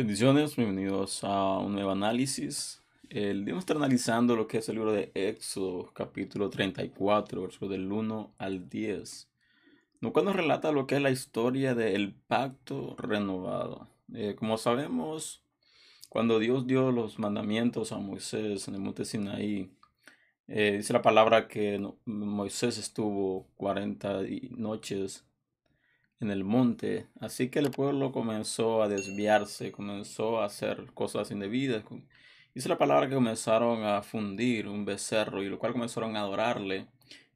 Bendiciones, bienvenidos a un nuevo análisis. El día estar analizando lo que es el libro de Éxodo, capítulo 34, versículo del 1 al 10. No cuando relata lo que es la historia del pacto renovado. Eh, como sabemos, cuando Dios dio los mandamientos a Moisés en el monte Sinaí, eh, dice la palabra que Moisés estuvo 40 noches en el monte. Así que el pueblo comenzó a desviarse, comenzó a hacer cosas indebidas. Dice la palabra que comenzaron a fundir un becerro y lo cual comenzaron a adorarle.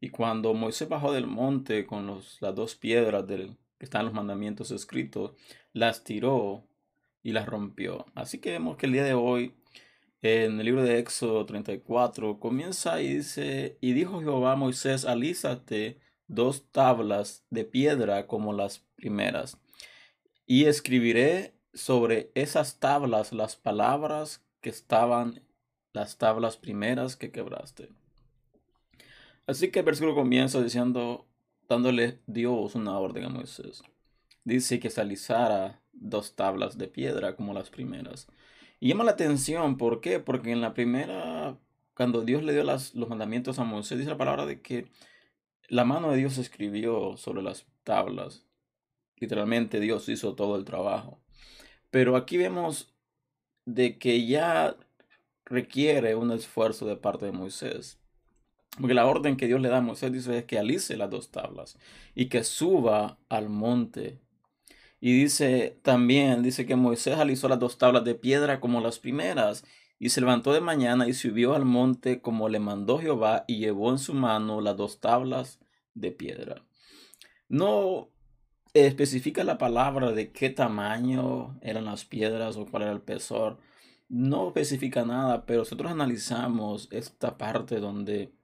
Y cuando Moisés bajó del monte con las dos piedras del, que están los mandamientos escritos, las tiró y las rompió. Así que vemos que el día de hoy, en el libro de Éxodo 34, comienza y dice, y dijo Jehová a Moisés, alízate dos tablas de piedra como las primeras. Y escribiré sobre esas tablas las palabras que estaban las tablas primeras que quebraste. Así que el versículo comienza diciendo, dándole Dios una orden a Moisés. Dice que se alisara dos tablas de piedra como las primeras. Y llama la atención, ¿por qué? Porque en la primera, cuando Dios le dio las, los mandamientos a Moisés, dice la palabra de que la mano de Dios escribió sobre las tablas. Literalmente Dios hizo todo el trabajo. Pero aquí vemos de que ya requiere un esfuerzo de parte de Moisés. Porque la orden que Dios le da a Moisés dice es que alice las dos tablas y que suba al monte. Y dice también, dice que Moisés alisó las dos tablas de piedra como las primeras y se levantó de mañana y subió al monte como le mandó Jehová y llevó en su mano las dos tablas de piedra. No especifica la palabra de qué tamaño eran las piedras o cuál era el pesor. No especifica nada, pero nosotros analizamos esta parte donde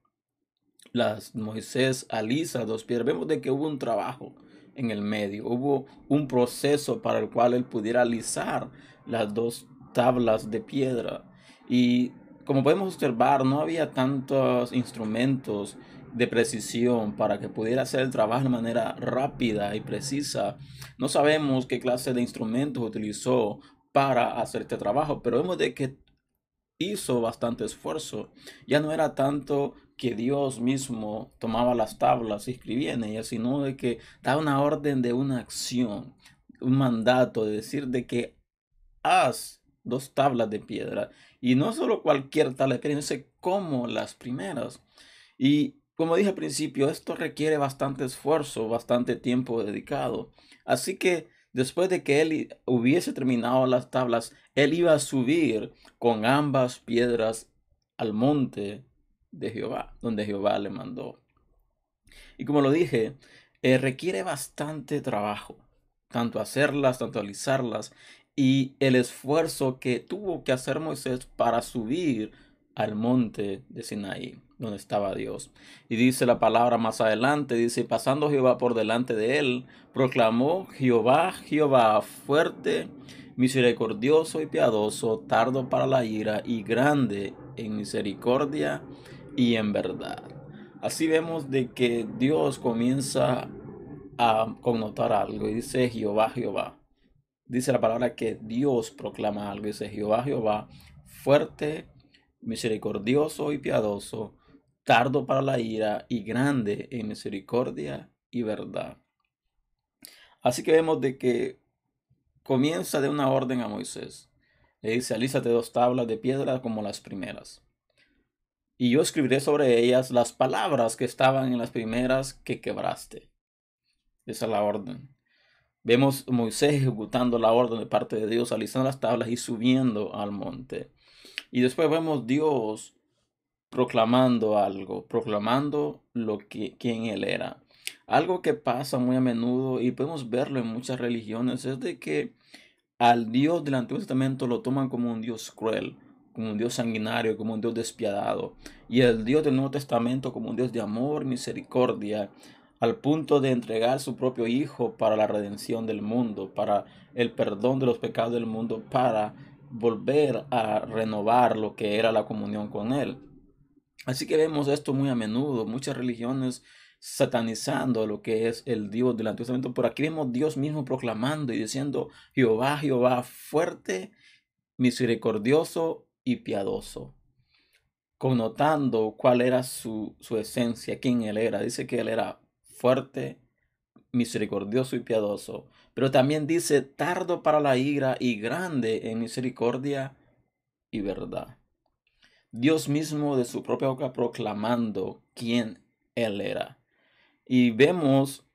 las Moisés alisa dos piedras. Vemos de que hubo un trabajo en el medio, hubo un proceso para el cual él pudiera alisar las dos tablas de piedra. Y como podemos observar, no había tantos instrumentos de precisión para que pudiera hacer el trabajo de manera rápida y precisa. No sabemos qué clase de instrumentos utilizó para hacer este trabajo, pero vemos de que hizo bastante esfuerzo. Ya no era tanto que Dios mismo tomaba las tablas y escribía en ellas, sino de que daba una orden de una acción, un mandato de decir de que haz dos tablas de piedra. Y no solo cualquier piedra, sino como las primeras. Y como dije al principio, esto requiere bastante esfuerzo, bastante tiempo dedicado. Así que después de que él hubiese terminado las tablas, él iba a subir con ambas piedras al monte de Jehová, donde Jehová le mandó. Y como lo dije, eh, requiere bastante trabajo, tanto hacerlas, tanto alisarlas, y el esfuerzo que tuvo que hacer Moisés para subir al monte de Sinaí, donde estaba Dios. Y dice la palabra más adelante, dice, pasando Jehová por delante de él, proclamó Jehová, Jehová, fuerte, misericordioso y piadoso, tardo para la ira y grande en misericordia y en verdad. Así vemos de que Dios comienza a connotar algo y dice Jehová, Jehová dice la palabra que Dios proclama algo. Dice Jehová, Jehová, fuerte, misericordioso y piadoso, tardo para la ira y grande en misericordia y verdad. Así que vemos de que comienza de una orden a Moisés. Le dice, alízate dos tablas de piedra como las primeras. Y yo escribiré sobre ellas las palabras que estaban en las primeras que quebraste. Esa es la orden. Vemos Moisés ejecutando la orden de parte de Dios, alisando las tablas y subiendo al monte. Y después vemos Dios proclamando algo, proclamando lo que quién él era. Algo que pasa muy a menudo y podemos verlo en muchas religiones es de que al Dios del Antiguo Testamento lo toman como un Dios cruel, como un Dios sanguinario, como un Dios despiadado, y el Dios del Nuevo Testamento como un Dios de amor, misericordia, al punto de entregar su propio Hijo para la redención del mundo, para el perdón de los pecados del mundo, para volver a renovar lo que era la comunión con Él. Así que vemos esto muy a menudo. Muchas religiones satanizando lo que es el Dios del Antiguo Testamento. Por aquí vemos Dios mismo proclamando y diciendo, Jehová, Jehová, fuerte, misericordioso y piadoso. Connotando cuál era su, su esencia, quién él era. Dice que él era fuerte, misericordioso y piadoso. Pero también dice tardo para la ira y grande en misericordia y verdad. Dios mismo de su propia boca proclamando quién Él era. Y vemos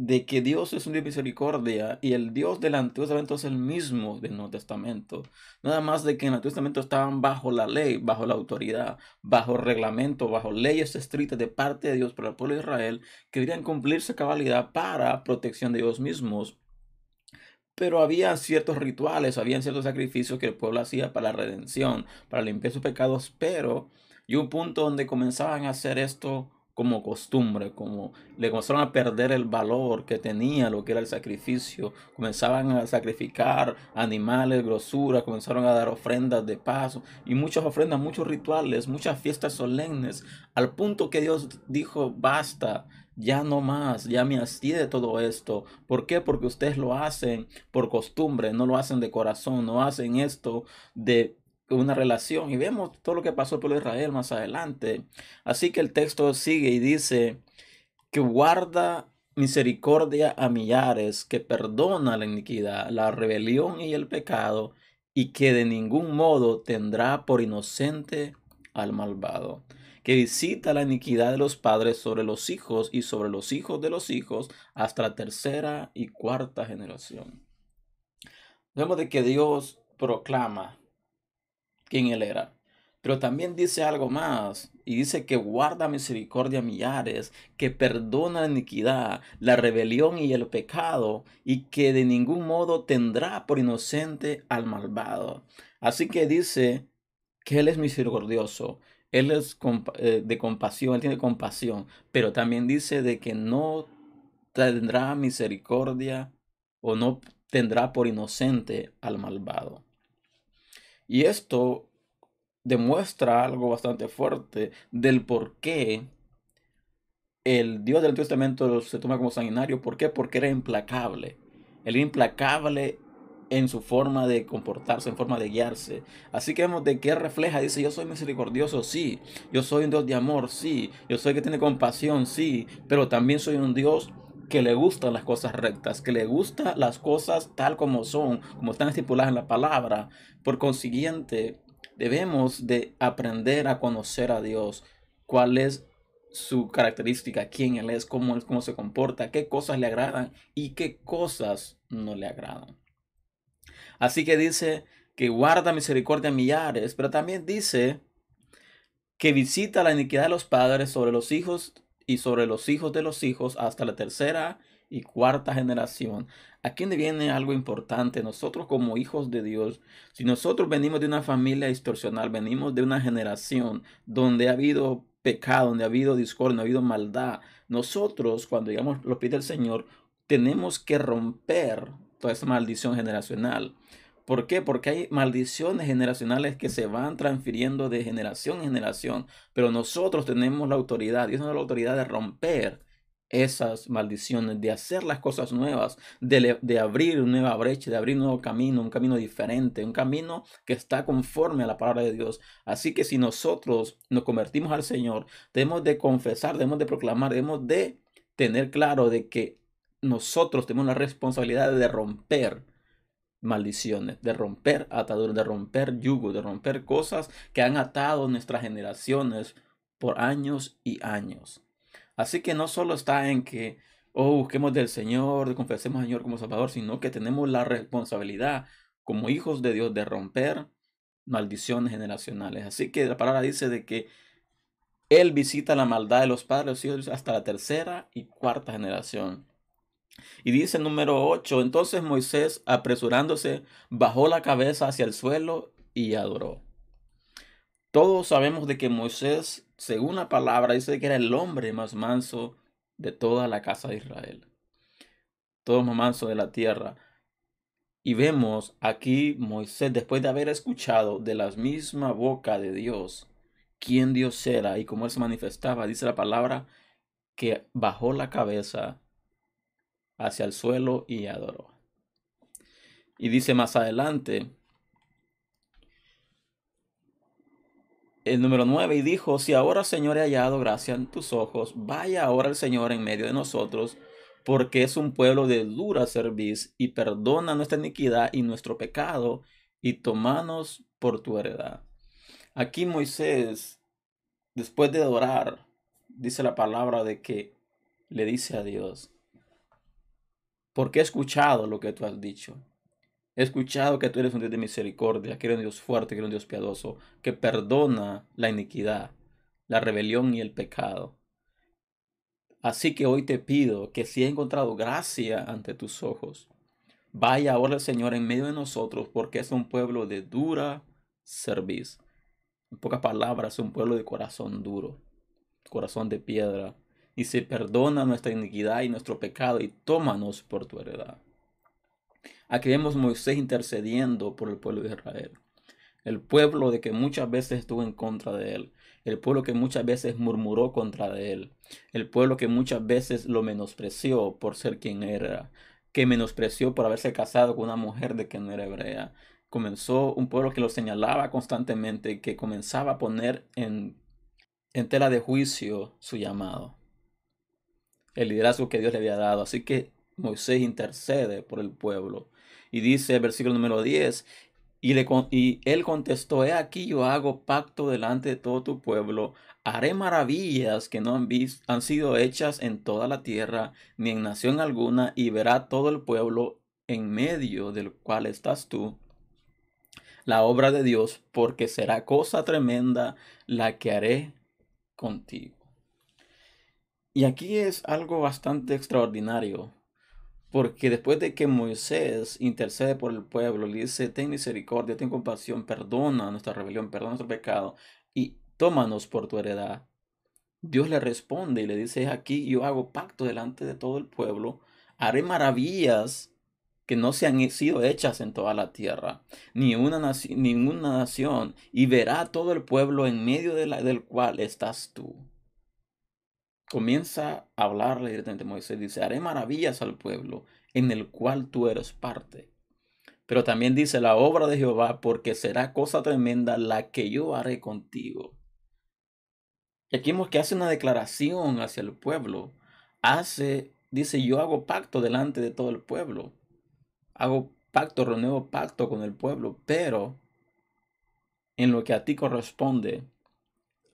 de que Dios es un Dios de misericordia y el Dios del Antiguo Testamento es el mismo del Nuevo Testamento. Nada más de que en el Antiguo Testamento estaban bajo la ley, bajo la autoridad, bajo reglamento, bajo leyes estrictas de parte de Dios para el pueblo de Israel que debían cumplirse cabalidad para protección de ellos mismos. Pero había ciertos rituales, había ciertos sacrificios que el pueblo hacía para la redención, para limpiar sus pecados, pero y un punto donde comenzaban a hacer esto como costumbre, como le comenzaron a perder el valor que tenía lo que era el sacrificio, comenzaban a sacrificar animales, grosura, comenzaron a dar ofrendas de paso y muchas ofrendas, muchos rituales, muchas fiestas solemnes, al punto que Dios dijo, basta, ya no más, ya me hastíe de todo esto. ¿Por qué? Porque ustedes lo hacen por costumbre, no lo hacen de corazón, no hacen esto de una relación y vemos todo lo que pasó por Israel más adelante. Así que el texto sigue y dice que guarda misericordia a millares, que perdona la iniquidad, la rebelión y el pecado, y que de ningún modo tendrá por inocente al malvado, que visita la iniquidad de los padres sobre los hijos y sobre los hijos de los hijos hasta la tercera y cuarta generación. Vemos de que Dios proclama quién él era. Pero también dice algo más, y dice que guarda misericordia a millares, que perdona la iniquidad, la rebelión y el pecado, y que de ningún modo tendrá por inocente al malvado. Así que dice que Él es misericordioso, Él es eh, de compasión, Él tiene compasión, pero también dice de que no tendrá misericordia o no tendrá por inocente al malvado. Y esto demuestra algo bastante fuerte del por qué el Dios del Antiguo Testamento se toma como sanguinario. ¿Por qué? Porque era implacable. Él era implacable en su forma de comportarse, en forma de guiarse. Así que vemos de qué refleja. Dice, yo soy misericordioso, sí. Yo soy un Dios de amor, sí. Yo soy que tiene compasión, sí. Pero también soy un Dios que le gustan las cosas rectas, que le gustan las cosas tal como son, como están estipuladas en la palabra. Por consiguiente, debemos de aprender a conocer a Dios, cuál es su característica, quién Él es, cómo, cómo se comporta, qué cosas le agradan y qué cosas no le agradan. Así que dice que guarda misericordia a millares, pero también dice que visita la iniquidad de los padres sobre los hijos y sobre los hijos de los hijos hasta la tercera y cuarta generación. Aquí viene algo importante. Nosotros como hijos de Dios, si nosotros venimos de una familia distorsional, venimos de una generación donde ha habido pecado, donde ha habido discordia, donde ha habido maldad, nosotros cuando llegamos lo pide el Señor, tenemos que romper toda esa maldición generacional. ¿Por qué? Porque hay maldiciones generacionales que se van transfiriendo de generación en generación, pero nosotros tenemos la autoridad, Dios nos da la autoridad de romper esas maldiciones, de hacer las cosas nuevas, de, de, abrir una nueva brecha, de abrir un nuevo camino, un camino diferente, un camino que está conforme a la palabra de Dios. Así que si nosotros nos convertimos al Señor, debemos de confesar, debemos de proclamar, debemos de tener claro de que nosotros tenemos la responsabilidad de romper maldiciones, de romper ataduras, de romper yugo, de romper cosas que han atado nuestras generaciones por años y años. Así que no solo está en que, oh, busquemos del Señor, confesemos al Señor como Salvador, sino que tenemos la responsabilidad como hijos de Dios de romper maldiciones generacionales. Así que la palabra dice de que Él visita la maldad de los padres hijos hasta la tercera y cuarta generación. Y dice número 8, entonces Moisés, apresurándose, bajó la cabeza hacia el suelo y adoró. Todos sabemos de que Moisés, según la palabra, dice que era el hombre más manso de toda la casa de Israel. Todo más manso de la tierra. Y vemos aquí Moisés, después de haber escuchado de la misma boca de Dios, quién Dios era y cómo él se manifestaba, dice la palabra, que bajó la cabeza hacia el suelo y adoró. Y dice más adelante, el número 9, y dijo, si ahora Señor he hallado gracia en tus ojos, vaya ahora el Señor en medio de nosotros, porque es un pueblo de dura cerviz, y perdona nuestra iniquidad y nuestro pecado, y tomanos por tu heredad. Aquí Moisés, después de adorar, dice la palabra de que le dice a Dios, porque he escuchado lo que tú has dicho. He escuchado que tú eres un Dios de misericordia, que eres un Dios fuerte, que eres un Dios piadoso, que perdona la iniquidad, la rebelión y el pecado. Así que hoy te pido que si he encontrado gracia ante tus ojos, vaya ahora el Señor en medio de nosotros, porque es un pueblo de dura cerviz. En pocas palabras, un pueblo de corazón duro, corazón de piedra, y se perdona nuestra iniquidad y nuestro pecado, y tómanos por tu heredad. Aquí vemos Moisés intercediendo por el pueblo de Israel. El pueblo de que muchas veces estuvo en contra de él. El pueblo que muchas veces murmuró contra de él. El pueblo que muchas veces lo menospreció por ser quien era. Que menospreció por haberse casado con una mujer de que no era hebrea. Comenzó un pueblo que lo señalaba constantemente, que comenzaba a poner en, en tela de juicio su llamado. El liderazgo que Dios le había dado. Así que Moisés intercede por el pueblo. Y dice el versículo número 10, y, le, y él contestó, he aquí yo hago pacto delante de todo tu pueblo, haré maravillas que no han, han sido hechas en toda la tierra, ni en nación alguna, y verá todo el pueblo en medio del cual estás tú, la obra de Dios, porque será cosa tremenda la que haré contigo. Y aquí es algo bastante extraordinario, porque después de que Moisés intercede por el pueblo, le dice, ten misericordia, ten compasión, perdona nuestra rebelión, perdona nuestro pecado y tómanos por tu heredad. Dios le responde y le dice, aquí yo hago pacto delante de todo el pueblo, haré maravillas que no se han sido hechas en toda la tierra, ni una ninguna nación, y verá todo el pueblo en medio del cual estás tú comienza a hablarle directamente a Moisés. Dice, haré maravillas al pueblo en el cual tú eres parte. Pero también dice la obra de Jehová, porque será cosa tremenda la que yo haré contigo. Y aquí vemos que hace una declaración hacia el pueblo. Hace, dice, yo hago pacto delante de todo el pueblo. Hago pacto, renuevo pacto con el pueblo, pero en lo que a ti corresponde,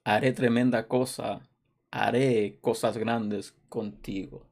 haré tremenda cosa haré cosas grandes contigo.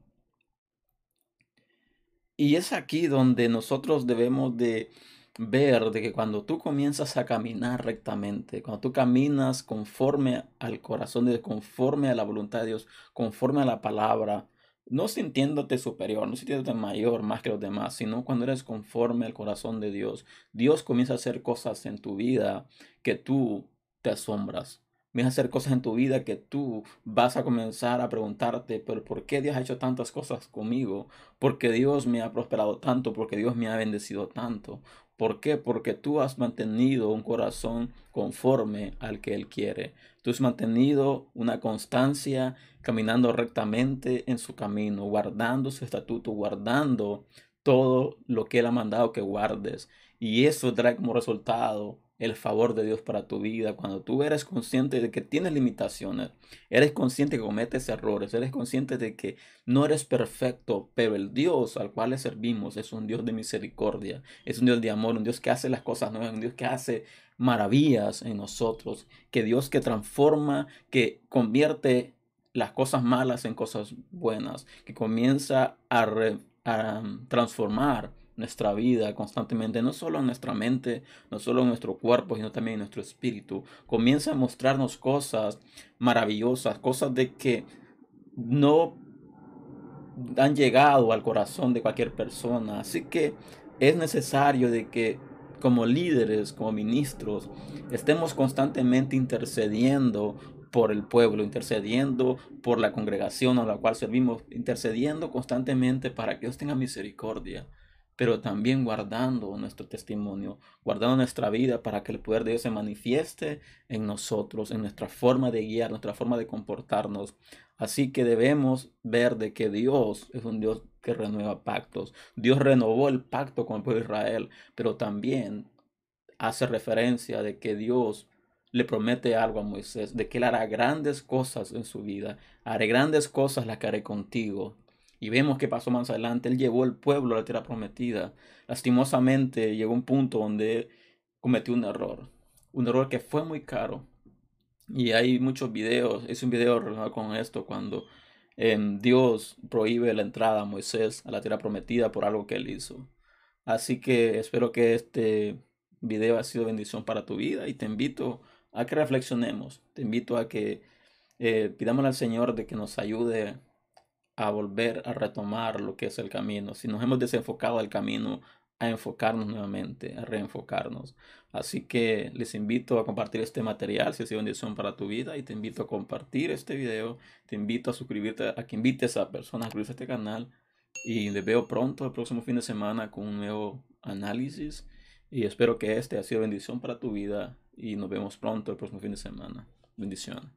Y es aquí donde nosotros debemos de ver de que cuando tú comienzas a caminar rectamente, cuando tú caminas conforme al corazón de Dios, conforme a la voluntad de Dios, conforme a la palabra, no sintiéndote superior, no sintiéndote mayor más que los demás, sino cuando eres conforme al corazón de Dios, Dios comienza a hacer cosas en tu vida que tú te asombras a hacer cosas en tu vida que tú vas a comenzar a preguntarte, pero ¿por qué Dios ha hecho tantas cosas conmigo? Porque Dios me ha prosperado tanto, porque Dios me ha bendecido tanto. ¿Por qué? Porque tú has mantenido un corazón conforme al que Él quiere. Tú has mantenido una constancia caminando rectamente en su camino, guardando su estatuto, guardando todo lo que Él ha mandado que guardes. Y eso trae como resultado el favor de Dios para tu vida, cuando tú eres consciente de que tienes limitaciones, eres consciente que cometes errores, eres consciente de que no eres perfecto, pero el Dios al cual le servimos es un Dios de misericordia, es un Dios de amor, un Dios que hace las cosas nuevas, un Dios que hace maravillas en nosotros, que Dios que transforma, que convierte las cosas malas en cosas buenas, que comienza a, a transformar nuestra vida constantemente, no solo en nuestra mente, no solo en nuestro cuerpo, sino también en nuestro espíritu. Comienza a mostrarnos cosas maravillosas, cosas de que no han llegado al corazón de cualquier persona. Así que es necesario de que como líderes, como ministros, estemos constantemente intercediendo por el pueblo, intercediendo por la congregación a la cual servimos, intercediendo constantemente para que Dios tenga misericordia pero también guardando nuestro testimonio, guardando nuestra vida para que el poder de Dios se manifieste en nosotros, en nuestra forma de guiar, nuestra forma de comportarnos. Así que debemos ver de que Dios es un Dios que renueva pactos. Dios renovó el pacto con el pueblo de Israel, pero también hace referencia de que Dios le promete algo a Moisés, de que él hará grandes cosas en su vida, haré grandes cosas las que haré contigo. Y vemos que pasó más adelante, él llevó el pueblo a la tierra prometida. Lastimosamente llegó un punto donde cometió un error, un error que fue muy caro. Y hay muchos videos, es un video relacionado con esto, cuando em, Dios prohíbe la entrada a Moisés a la tierra prometida por algo que él hizo. Así que espero que este video ha sido bendición para tu vida y te invito a que reflexionemos, te invito a que eh, pidamos al Señor de que nos ayude a volver a retomar lo que es el camino. Si nos hemos desenfocado del camino, a enfocarnos nuevamente, a reenfocarnos. Así que les invito a compartir este material si ha sido bendición para tu vida y te invito a compartir este video, te invito a suscribirte, a que invites a personas a suscribirse a este canal y les veo pronto el próximo fin de semana con un nuevo análisis y espero que este ha sido bendición para tu vida y nos vemos pronto el próximo fin de semana. Bendición.